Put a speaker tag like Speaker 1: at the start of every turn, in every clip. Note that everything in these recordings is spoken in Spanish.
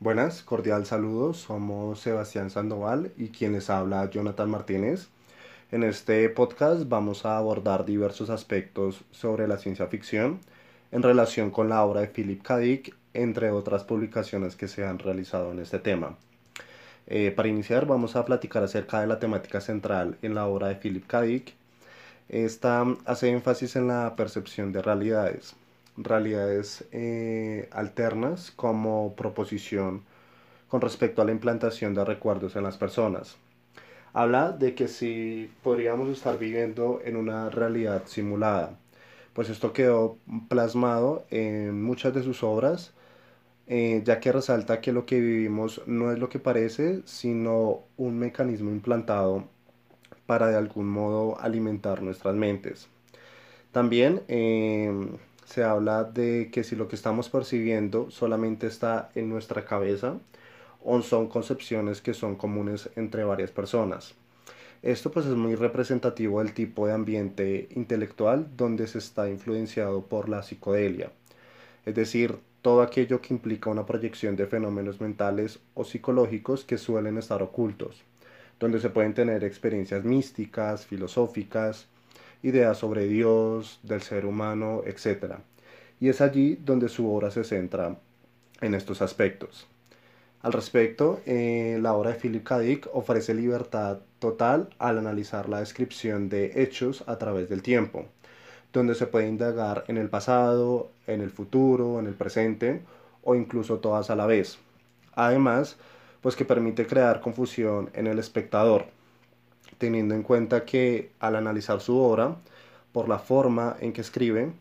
Speaker 1: Buenas, cordial saludo. Somos Sebastián Sandoval y quien les habla Jonathan Martínez. En este podcast vamos a abordar diversos aspectos sobre la ciencia ficción en relación con la obra de Philip K. Dick, entre otras publicaciones que se han realizado en este tema. Eh, para iniciar vamos a platicar acerca de la temática central en la obra de Philip K. Dick. Esta hace énfasis en la percepción de realidades, realidades eh, alternas como proposición con respecto a la implantación de recuerdos en las personas. Habla de que si podríamos estar viviendo en una realidad simulada, pues esto quedó plasmado en muchas de sus obras, eh, ya que resalta que lo que vivimos no es lo que parece, sino un mecanismo implantado para de algún modo alimentar nuestras mentes. También em, se habla de que si lo que estamos percibiendo solamente está en nuestra cabeza o son concepciones que son comunes entre varias personas. Esto pues es muy representativo del tipo de ambiente intelectual donde se está influenciado por la psicodelia, es decir, todo aquello que implica una proyección de fenómenos mentales o psicológicos que suelen estar ocultos, donde se pueden tener experiencias místicas, filosóficas, ideas sobre Dios, del ser humano, etc. Y es allí donde su obra se centra en estos aspectos. Al respecto, eh, la obra de Philip K. Dick ofrece libertad total al analizar la descripción de hechos a través del tiempo, donde se puede indagar en el pasado, en el futuro, en el presente o incluso todas a la vez. Además, pues que permite crear confusión en el espectador, teniendo en cuenta que al analizar su obra, por la forma en que escribe,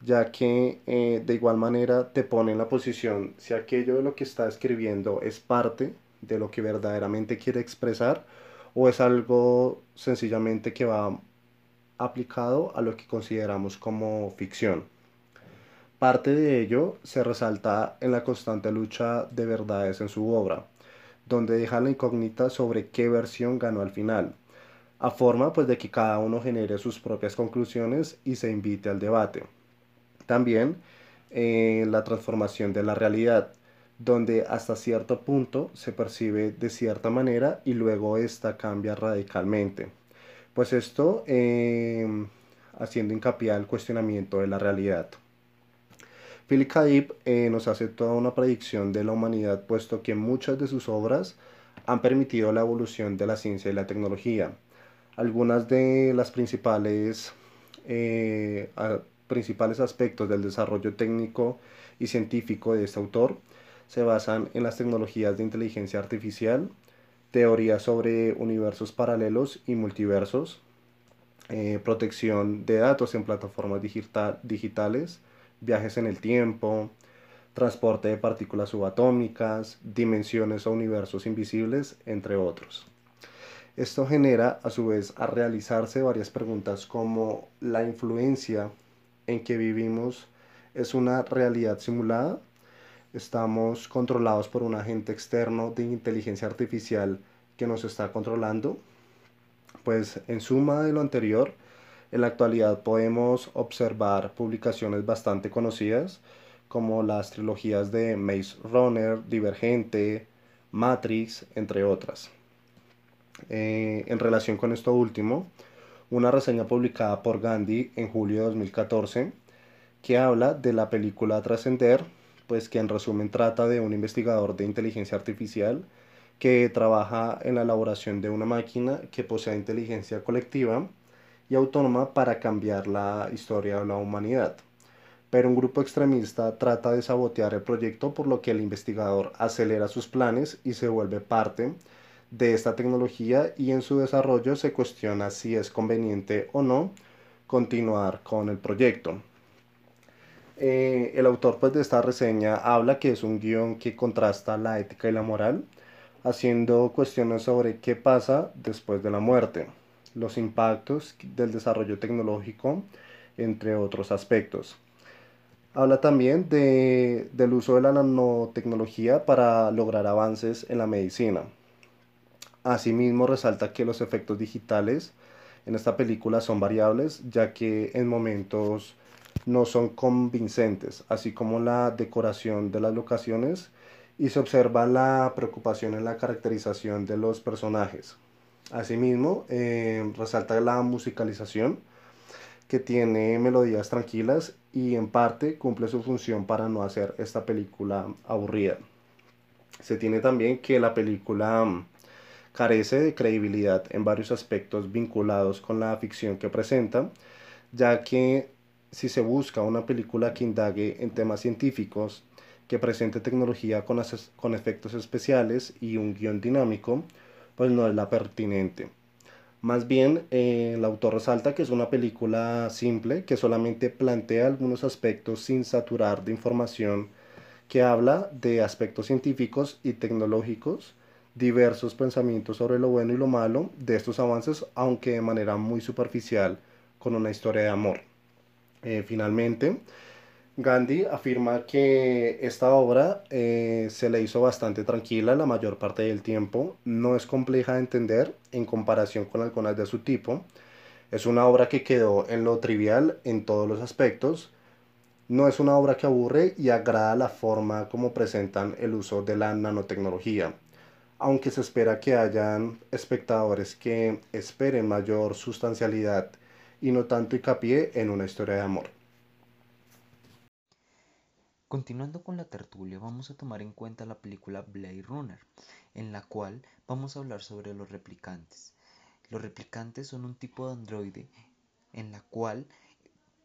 Speaker 1: ya que eh, de igual manera te pone en la posición si aquello de lo que está escribiendo es parte de lo que verdaderamente quiere expresar o es algo sencillamente que va aplicado a lo que consideramos como ficción. Parte de ello se resalta en la constante lucha de verdades en su obra, donde deja la incógnita sobre qué versión ganó al final, a forma pues de que cada uno genere sus propias conclusiones y se invite al debate. También eh, la transformación de la realidad, donde hasta cierto punto se percibe de cierta manera y luego esta cambia radicalmente. Pues esto em, haciendo hincapié al cuestionamiento de la realidad. Philip K. Eh, nos hace toda una predicción de la humanidad, puesto que muchas de sus obras han permitido la evolución de la ciencia y la tecnología. Algunas de las principales, eh, principales aspectos del desarrollo técnico y científico de este autor se basan en las tecnologías de inteligencia artificial, teorías sobre universos paralelos y multiversos, eh, protección de datos en plataformas digitales, viajes en el tiempo, transporte de partículas subatómicas, dimensiones o universos invisibles, entre otros. Esto genera a su vez a realizarse varias preguntas como la influencia en que vivimos es una realidad simulada, estamos controlados por un agente externo de inteligencia artificial que nos está controlando. Pues en suma de lo anterior, en la actualidad podemos observar publicaciones bastante conocidas como las trilogías de Maze Runner, Divergente, Matrix, entre otras. Eh, en relación con esto último, una reseña publicada por Gandhi en julio de 2014 que habla de la película Trascender, pues que en resumen trata de un investigador de inteligencia artificial que trabaja en la elaboración de una máquina que posee inteligencia colectiva y autónoma para cambiar la historia de la humanidad. Pero un grupo extremista trata de sabotear el proyecto por lo que el investigador acelera sus planes y se vuelve parte de esta tecnología y en su desarrollo se cuestiona si es conveniente o no continuar con el proyecto. Eh, el autor pues, de esta reseña habla que es un guion que contrasta la ética y la moral, haciendo cuestiones sobre qué pasa después de la muerte, los impactos del desarrollo tecnológico, entre otros aspectos. Habla también de, del uso de la nanotecnología para lograr avances en la medicina. Asimismo, resalta que los efectos digitales en esta película son variables, ya que en momentos no son convincentes, así como la decoración de las locaciones y se observa la preocupación en la caracterización de los personajes. Asimismo, eh, resalta la musicalización, que tiene melodías tranquilas y en parte cumple su función para no hacer esta película aburrida. Se tiene también que la película mm, carece de credibilidad en varios aspectos vinculados con la ficción que presenta, ya que si se busca una película que indague en temas científicos, que presente tecnología con, con efectos especiales y un guion dinámico, pues no es la pertinente. Más bien, eh, el autor resalta que es una película simple que solamente plantea algunos aspectos sin saturar de información que habla de aspectos científicos y tecnológicos, diversos pensamientos sobre lo bueno y lo malo de estos avances, aunque de manera muy superficial, con una historia de amor. Eh, finalmente, Gandhi afirma que esta obra eh, se le hizo bastante tranquila la mayor parte del tiempo, no es compleja de entender en comparación con algunas de su tipo, es una obra que quedó en lo trivial en todos los aspectos, no es una obra que aburre y agrada la forma como presentan el uso de la nanotecnología, aunque se espera que hayan espectadores que esperen mayor sustancialidad y no tanto hincapié en una historia de amor.
Speaker 2: Continuando con la tertulia, vamos a tomar en cuenta la película Blade Runner, en la cual vamos a hablar sobre los replicantes. Los replicantes son un tipo de androide en la cual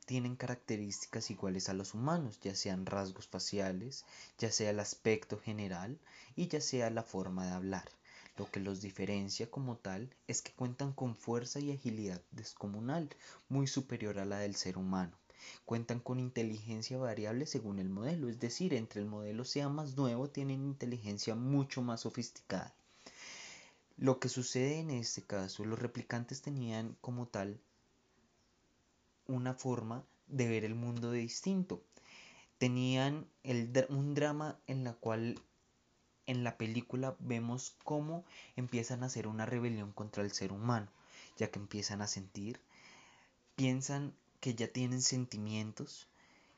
Speaker 2: tienen características iguales a los humanos, ya sean rasgos faciales, ya sea el aspecto general y ya sea la forma de hablar. Lo que los diferencia como tal es que cuentan con fuerza y agilidad descomunal, muy superior a la del ser humano. Cuentan con inteligencia variable según el modelo, es decir, entre el modelo sea más nuevo, tienen inteligencia mucho más sofisticada. Lo que sucede en este caso, los replicantes tenían como tal una forma de ver el mundo de distinto. Tenían un drama en la cual en la película vemos cómo empiezan a hacer una rebelión contra el ser humano, ya que empiezan a sentir, piensan que ya tienen sentimientos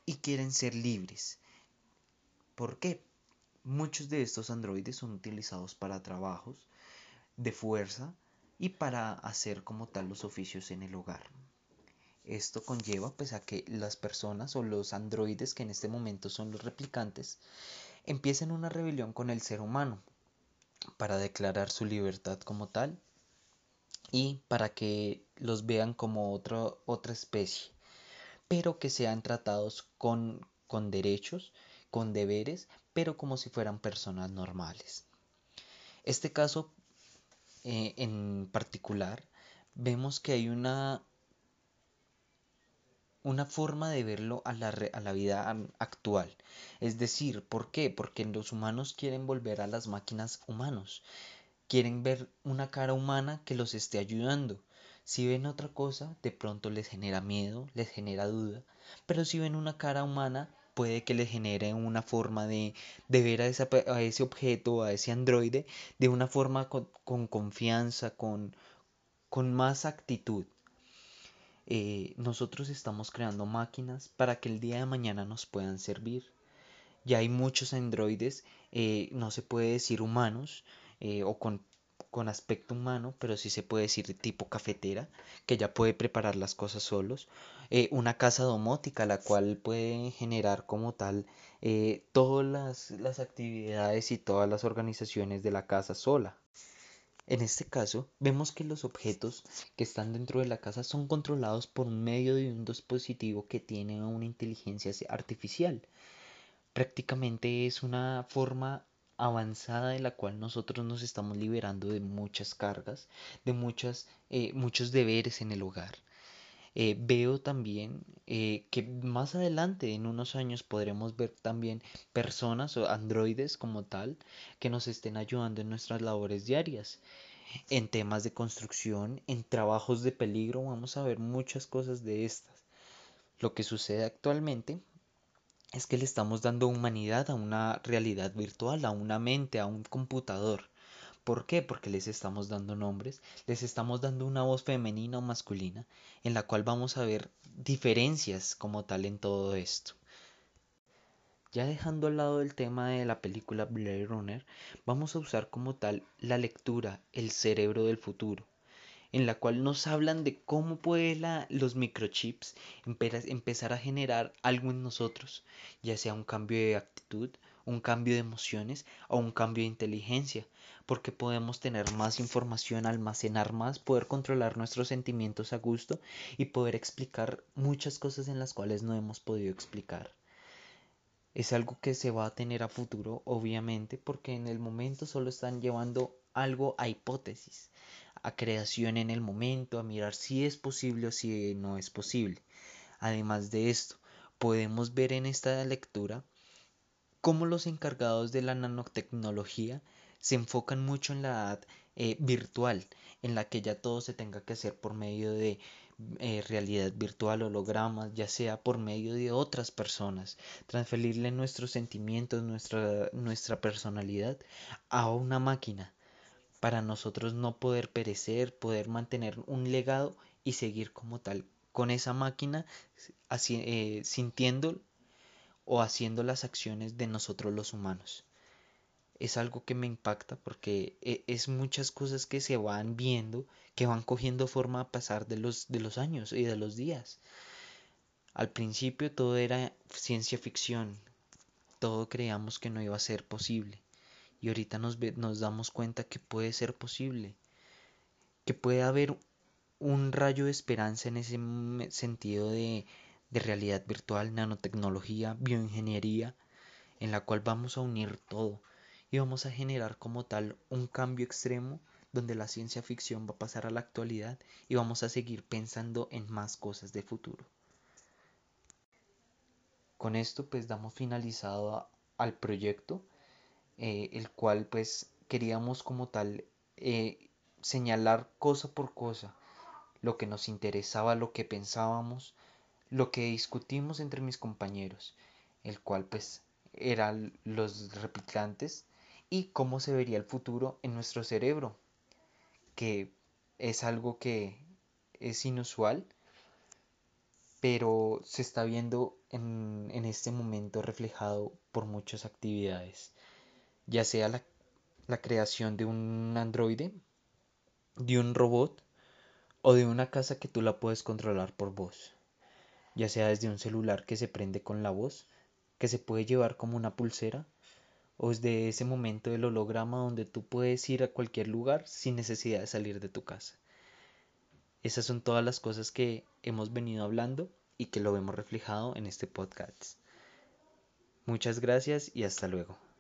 Speaker 2: y quieren ser libres. ¿Por qué? Muchos de estos androides son utilizados para trabajos de fuerza y para hacer como tal los oficios en el hogar. Esto conlleva pues a que las personas o los androides que en este momento son los replicantes empiecen una rebelión con el ser humano para declarar su libertad como tal y para que los vean como otra especie, pero que sean tratados con, con derechos, con deberes, pero como si fueran personas normales. Este caso eh, en particular, vemos que hay una, una forma de verlo a la, a la, vida actual. Es decir, ¿por qué? Porque los humanos quieren volver a las máquinas humanos quieren ver una cara humana que los esté ayudando. Si ven otra cosa, de pronto les genera miedo, les genera duda, pero si ven una cara humana, puede que les genere una forma de, ver a, ese objeto, a ese androide, de una forma con, confianza, con, con más actitud. Eh, nosotros estamos creando máquinas para que el día de mañana nos puedan servir. Ya hay muchos androides, eh, no se puede decir humanos, eh, o con, con, aspecto humano, pero sí se puede decir tipo cafetera, que ya puede preparar las cosas solos. Una casa domótica, la cual puede generar como tal todas las, las actividades y todas las organizaciones de la casa sola. En este caso, vemos que los objetos que están dentro de la casa son controlados por medio de un dispositivo que tiene una inteligencia artificial. Prácticamente es una forma avanzada de la cual nosotros nos estamos liberando de muchas cargas, de muchas, eh, muchos deberes en el hogar. Eh, veo también eh, que más adelante, en unos años, podremos ver también personas o androides como tal que nos estén ayudando en nuestras labores diarias. En temas de construcción, en trabajos de peligro, vamos a ver muchas cosas de estas. Lo que sucede actualmente es que le estamos dando humanidad a una realidad virtual, a una mente, a un computador. ¿Por qué? Porque les estamos dando nombres, les estamos dando una voz femenina o masculina, en la cual vamos a ver diferencias como tal en todo esto. Ya dejando al lado el tema de la película Blade Runner, vamos a usar como tal la lectura, el cerebro del futuro, en la cual nos hablan de cómo puede los microchips empezar a generar algo en nosotros, ya sea un cambio de actitud, un cambio de emociones o un cambio de inteligencia, porque podemos tener más información, almacenar más, poder controlar nuestros sentimientos a gusto y poder explicar muchas cosas en las cuales no hemos podido explicar es algo que se va a tener a futuro, obviamente, porque en el momento solo están llevando algo a hipótesis, a creación en el momento, a mirar si es posible o si no es posible. Además de esto, podemos ver en esta lectura cómo los encargados de la nanotecnología se enfocan mucho en la eh, virtual, en la que ya todo se tenga que hacer por medio de eh, realidad virtual, hologramas, ya sea por medio de otras personas, transferirle nuestros sentimientos, nuestra, nuestra personalidad a una máquina. Para nosotros no poder perecer, poder mantener un legado y seguir como tal con esa máquina así, eh, sintiendo o haciendo las acciones de nosotros los humanos es algo que me impacta porque e, es muchas cosas que se van viendo, que van cogiendo forma a pasar de los, de los años y de los días. Al principio todo era ciencia ficción, todo creíamos que no iba a ser posible y ahorita nos, nos damos cuenta que puede ser posible, que puede haber un rayo de esperanza en ese sentido de, de realidad virtual, nanotecnología, bioingeniería, en la cual vamos a unir todo y vamos a generar como tal un cambio extremo donde la ciencia ficción va a pasar a la actualidad y vamos a seguir pensando en más cosas de futuro. Con esto pues damos finalizado al proyecto, eh, el cual pues queríamos como tal eh, señalar cosa por cosa lo que nos interesaba, lo que pensábamos, lo que discutimos entre mis compañeros, el cual pues eran los replicantes y cómo se vería el futuro en nuestro cerebro, que es algo que es inusual, pero se está viendo en, este momento reflejado por muchas actividades, ya sea la, la creación de un androide, de un robot o de una casa que tú la puedes controlar por voz, ya sea desde un celular que se prende con la voz, que se puede llevar como una pulsera, o es de ese momento del holograma donde tú puedes ir a cualquier lugar sin necesidad de salir de tu casa. Esas son todas las cosas que hemos venido hablando y que lo vemos reflejado en este podcast. Muchas gracias y hasta luego.